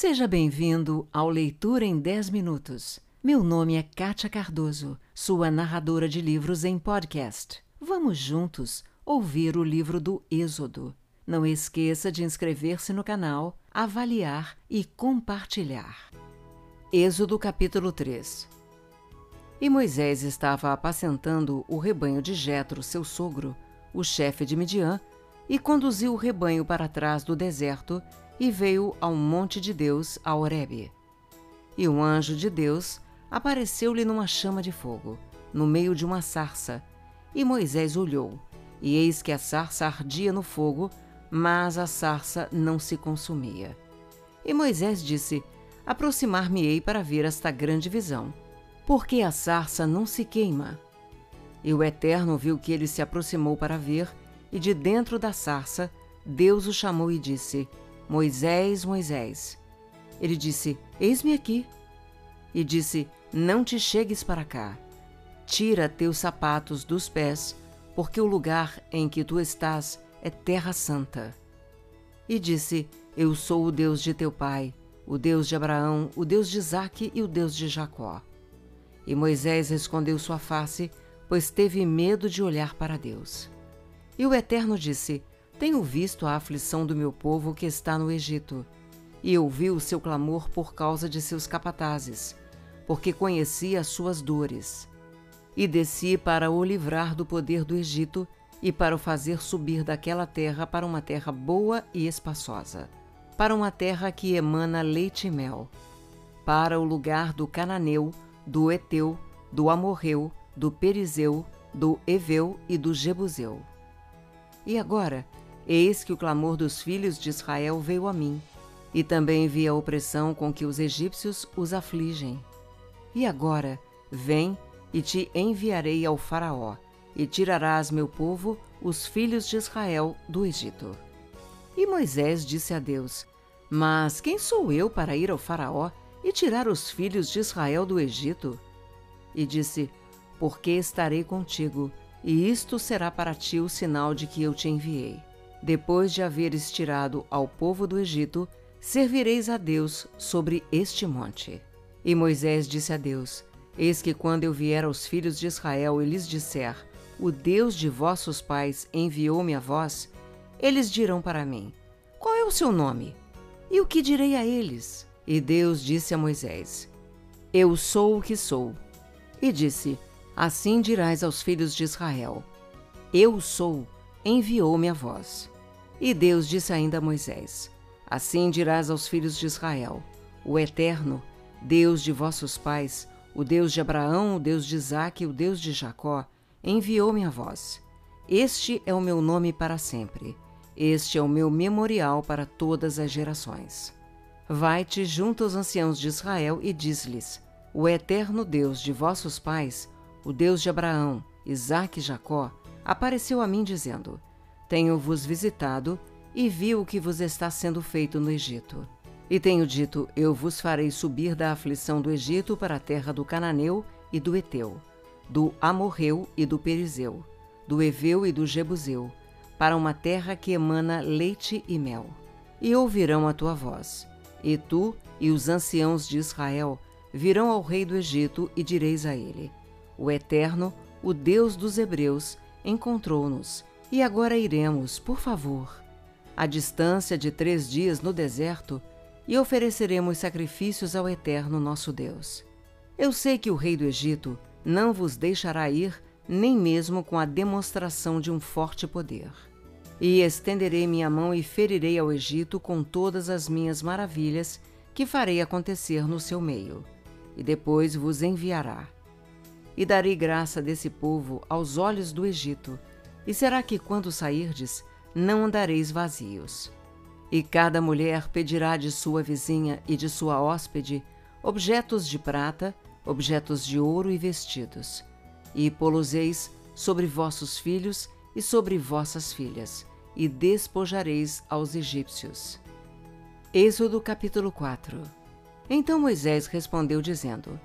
Seja bem-vindo ao Leitura em 10 Minutos. Meu nome é Kátia Cardoso, sua narradora de livros em podcast. Vamos juntos ouvir o livro do Êxodo. Não esqueça de inscrever-se no canal, avaliar e compartilhar. Êxodo capítulo 3 E Moisés estava apacentando o rebanho de Jetro, seu sogro, o chefe de Midian, e conduziu o rebanho para trás do deserto e veio ao monte de Deus, a Horebe. E um anjo de Deus apareceu-lhe numa chama de fogo, no meio de uma sarça. E Moisés olhou, e eis que a sarça ardia no fogo, mas a sarça não se consumia. E Moisés disse: Aproximar-me-ei para ver esta grande visão. Porque a sarça não se queima? E o Eterno viu que ele se aproximou para ver, e de dentro da sarça, Deus o chamou e disse: Moisés, Moisés. Ele disse: Eis-me aqui. E disse: Não te chegues para cá. Tira teus sapatos dos pés, porque o lugar em que tu estás é terra santa. E disse: Eu sou o Deus de teu pai, o Deus de Abraão, o Deus de Isaque e o Deus de Jacó. E Moisés escondeu sua face, pois teve medo de olhar para Deus. E o Eterno disse: tenho visto a aflição do meu povo que está no Egito, e ouvi o seu clamor por causa de seus capatazes, porque conheci as suas dores. E desci para o livrar do poder do Egito e para o fazer subir daquela terra para uma terra boa e espaçosa, para uma terra que emana leite e mel, para o lugar do Cananeu, do Eteu, do Amorreu, do Perizeu, do Eveu e do Jebuseu. E agora, Eis que o clamor dos filhos de Israel veio a mim, e também vi a opressão com que os egípcios os afligem. E agora, vem e te enviarei ao Faraó, e tirarás meu povo, os filhos de Israel, do Egito. E Moisés disse a Deus: Mas quem sou eu para ir ao Faraó e tirar os filhos de Israel do Egito? E disse: Porque estarei contigo, e isto será para ti o sinal de que eu te enviei. Depois de haveres tirado ao povo do Egito, servireis a Deus sobre este monte. E Moisés disse a Deus: Eis que quando eu vier aos filhos de Israel e lhes disser: O Deus de vossos pais enviou-me a vós, eles dirão para mim: Qual é o seu nome? E o que direi a eles? E Deus disse a Moisés: Eu sou o que sou. E disse: Assim dirás aos filhos de Israel: Eu sou enviou-me a vós. E Deus disse ainda a Moisés: Assim dirás aos filhos de Israel: O Eterno, Deus de vossos pais, o Deus de Abraão, o Deus de Isaque e o Deus de Jacó, enviou-me a vós. Este é o meu nome para sempre. Este é o meu memorial para todas as gerações. Vai-te junto aos anciãos de Israel e diz-lhes: O eterno Deus de vossos pais, o Deus de Abraão, Isaque e Jacó, apareceu a mim dizendo: Tenho-vos visitado e vi o que vos está sendo feito no Egito. E tenho dito: Eu vos farei subir da aflição do Egito para a terra do Cananeu e do Eteu, do Amorreu e do Perizeu, do Eveu e do Jebuseu, para uma terra que emana leite e mel. E ouvirão a tua voz. E tu e os anciãos de Israel virão ao rei do Egito e direis a ele: O Eterno, o Deus dos Hebreus, encontrou-nos, e agora iremos, por favor, à distância de três dias no deserto, e ofereceremos sacrifícios ao Eterno nosso Deus. Eu sei que o rei do Egito não vos deixará ir, nem mesmo com a demonstração de um forte poder. E estenderei minha mão e ferirei ao Egito com todas as minhas maravilhas que farei acontecer no seu meio, e depois vos enviará e darei graça desse povo aos olhos do Egito. E será que quando sairdes, não andareis vazios? E cada mulher pedirá de sua vizinha e de sua hóspede objetos de prata, objetos de ouro e vestidos. E poloseis sobre vossos filhos e sobre vossas filhas, e despojareis aos egípcios. Êxodo capítulo 4 Então Moisés respondeu, dizendo: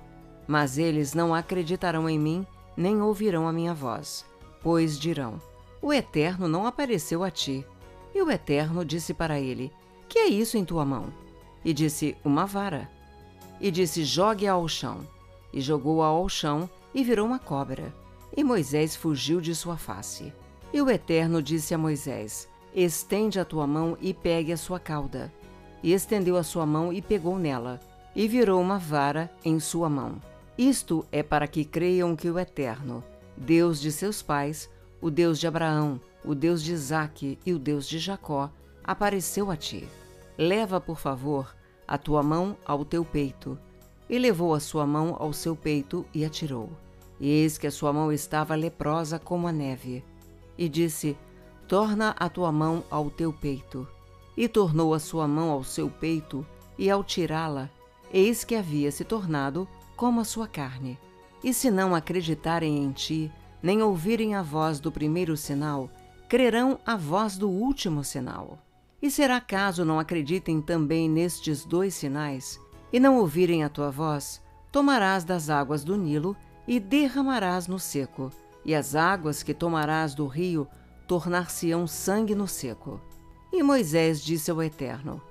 mas eles não acreditarão em mim, nem ouvirão a minha voz, pois dirão: O Eterno não apareceu a ti. E o Eterno disse para ele: Que é isso em tua mão? E disse: Uma vara. E disse: Jogue-a ao chão. E jogou-a ao chão e virou uma cobra. E Moisés fugiu de sua face. E o Eterno disse a Moisés: Estende a tua mão e pegue a sua cauda. E estendeu a sua mão e pegou nela, e virou uma vara em sua mão. Isto é para que creiam que o Eterno, Deus de seus pais, o Deus de Abraão, o Deus de Isaque e o Deus de Jacó, apareceu a ti. Leva, por favor, a tua mão ao teu peito. E levou a sua mão ao seu peito e atirou. E eis que a sua mão estava leprosa como a neve. E disse: Torna a tua mão ao teu peito. E tornou a sua mão ao seu peito, e ao tirá-la, eis que havia se tornado como a sua carne. E se não acreditarem em ti, nem ouvirem a voz do primeiro sinal, crerão a voz do último sinal. E será caso não acreditem também nestes dois sinais, e não ouvirem a tua voz, tomarás das águas do Nilo e derramarás no seco, e as águas que tomarás do rio tornar-se-ão sangue no seco. E Moisés disse ao Eterno: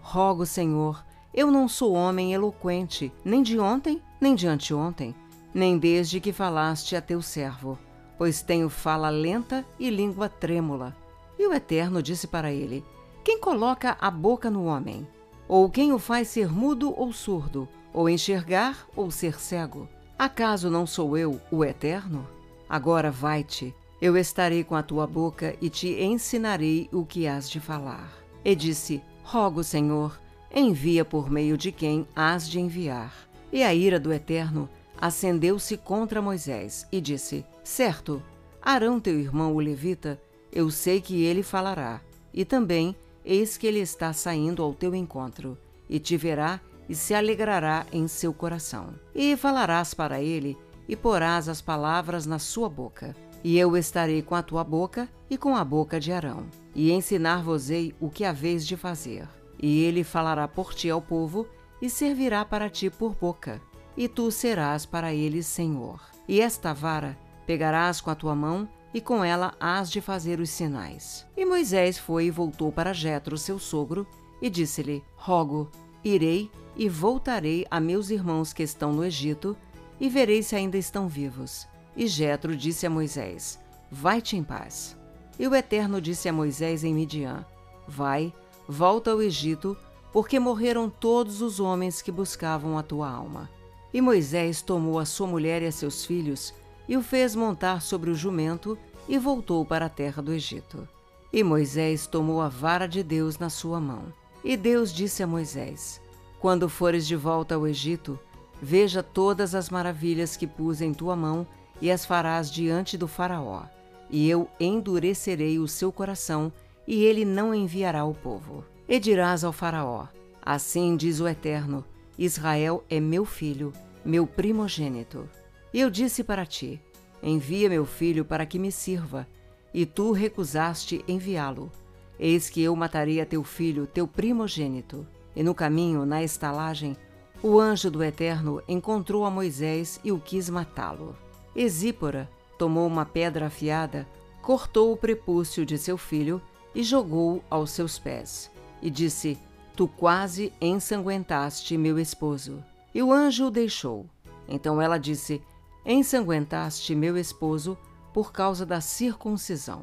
Rogo, Senhor, eu não sou homem eloquente, nem de ontem, nem de anteontem, nem desde que falaste a teu servo, pois tenho fala lenta e língua trêmula. E o Eterno disse para ele: Quem coloca a boca no homem? Ou quem o faz ser mudo ou surdo, ou enxergar ou ser cego? Acaso não sou eu o Eterno? Agora vai-te, eu estarei com a tua boca e te ensinarei o que has de falar. E disse: Rogo, Senhor, envia por meio de quem has de enviar. E a ira do Eterno acendeu-se contra Moisés e disse: Certo, Arão, teu irmão, o levita, eu sei que ele falará, e também eis que ele está saindo ao teu encontro, e te verá e se alegrará em seu coração. E falarás para ele, e porás as palavras na sua boca. E eu estarei com a tua boca e com a boca de Arão, e ensinar-vos-ei o que haveis de fazer. E ele falará por ti ao povo, e servirá para ti por boca, e tu serás para ele senhor. E esta vara pegarás com a tua mão, e com ela hás de fazer os sinais. E Moisés foi e voltou para Jetro, seu sogro, e disse-lhe: Rogo, irei e voltarei a meus irmãos que estão no Egito, e verei se ainda estão vivos. E Jetro disse a Moisés: Vai-te em paz. E o Eterno disse a Moisés em Midian: Vai, volta ao Egito, porque morreram todos os homens que buscavam a tua alma. E Moisés tomou a sua mulher e a seus filhos, e o fez montar sobre o jumento, e voltou para a terra do Egito. E Moisés tomou a vara de Deus na sua mão. E Deus disse a Moisés: Quando fores de volta ao Egito, veja todas as maravilhas que pus em tua mão, e as farás diante do Faraó. E eu endurecerei o seu coração, e ele não enviará o povo. E dirás ao Faraó: Assim diz o Eterno: Israel é meu filho, meu primogênito. Eu disse para ti: Envia meu filho para que me sirva, e tu recusaste enviá-lo. Eis que eu matarei a teu filho, teu primogênito. E no caminho, na estalagem, o anjo do Eterno encontrou a Moisés e o quis matá-lo. Exípora tomou uma pedra afiada, cortou o prepúcio de seu filho e jogou-o aos seus pés. E disse: Tu quase ensanguentaste meu esposo. E o anjo o deixou. Então ela disse: Ensanguentaste meu esposo por causa da circuncisão.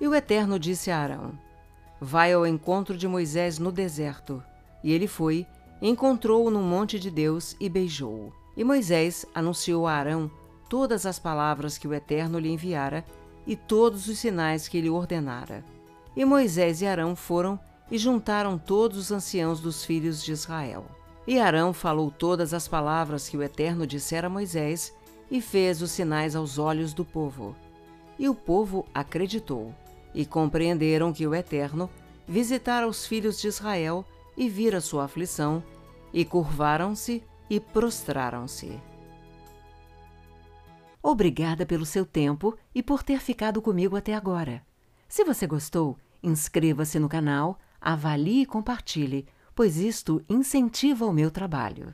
E o Eterno disse a Arão: Vai ao encontro de Moisés no deserto. E ele foi, encontrou-o no monte de Deus e beijou-o. E Moisés anunciou a Arão todas as palavras que o Eterno lhe enviara e todos os sinais que ele ordenara. E Moisés e Arão foram e juntaram todos os anciãos dos filhos de Israel. E Arão falou todas as palavras que o Eterno dissera a Moisés e fez os sinais aos olhos do povo. E o povo acreditou e compreenderam que o Eterno visitara os filhos de Israel e vira sua aflição, e curvaram-se e prostraram-se. Obrigada pelo seu tempo e por ter ficado comigo até agora. Se você gostou, inscreva-se no canal, avalie e compartilhe, pois isto incentiva o meu trabalho.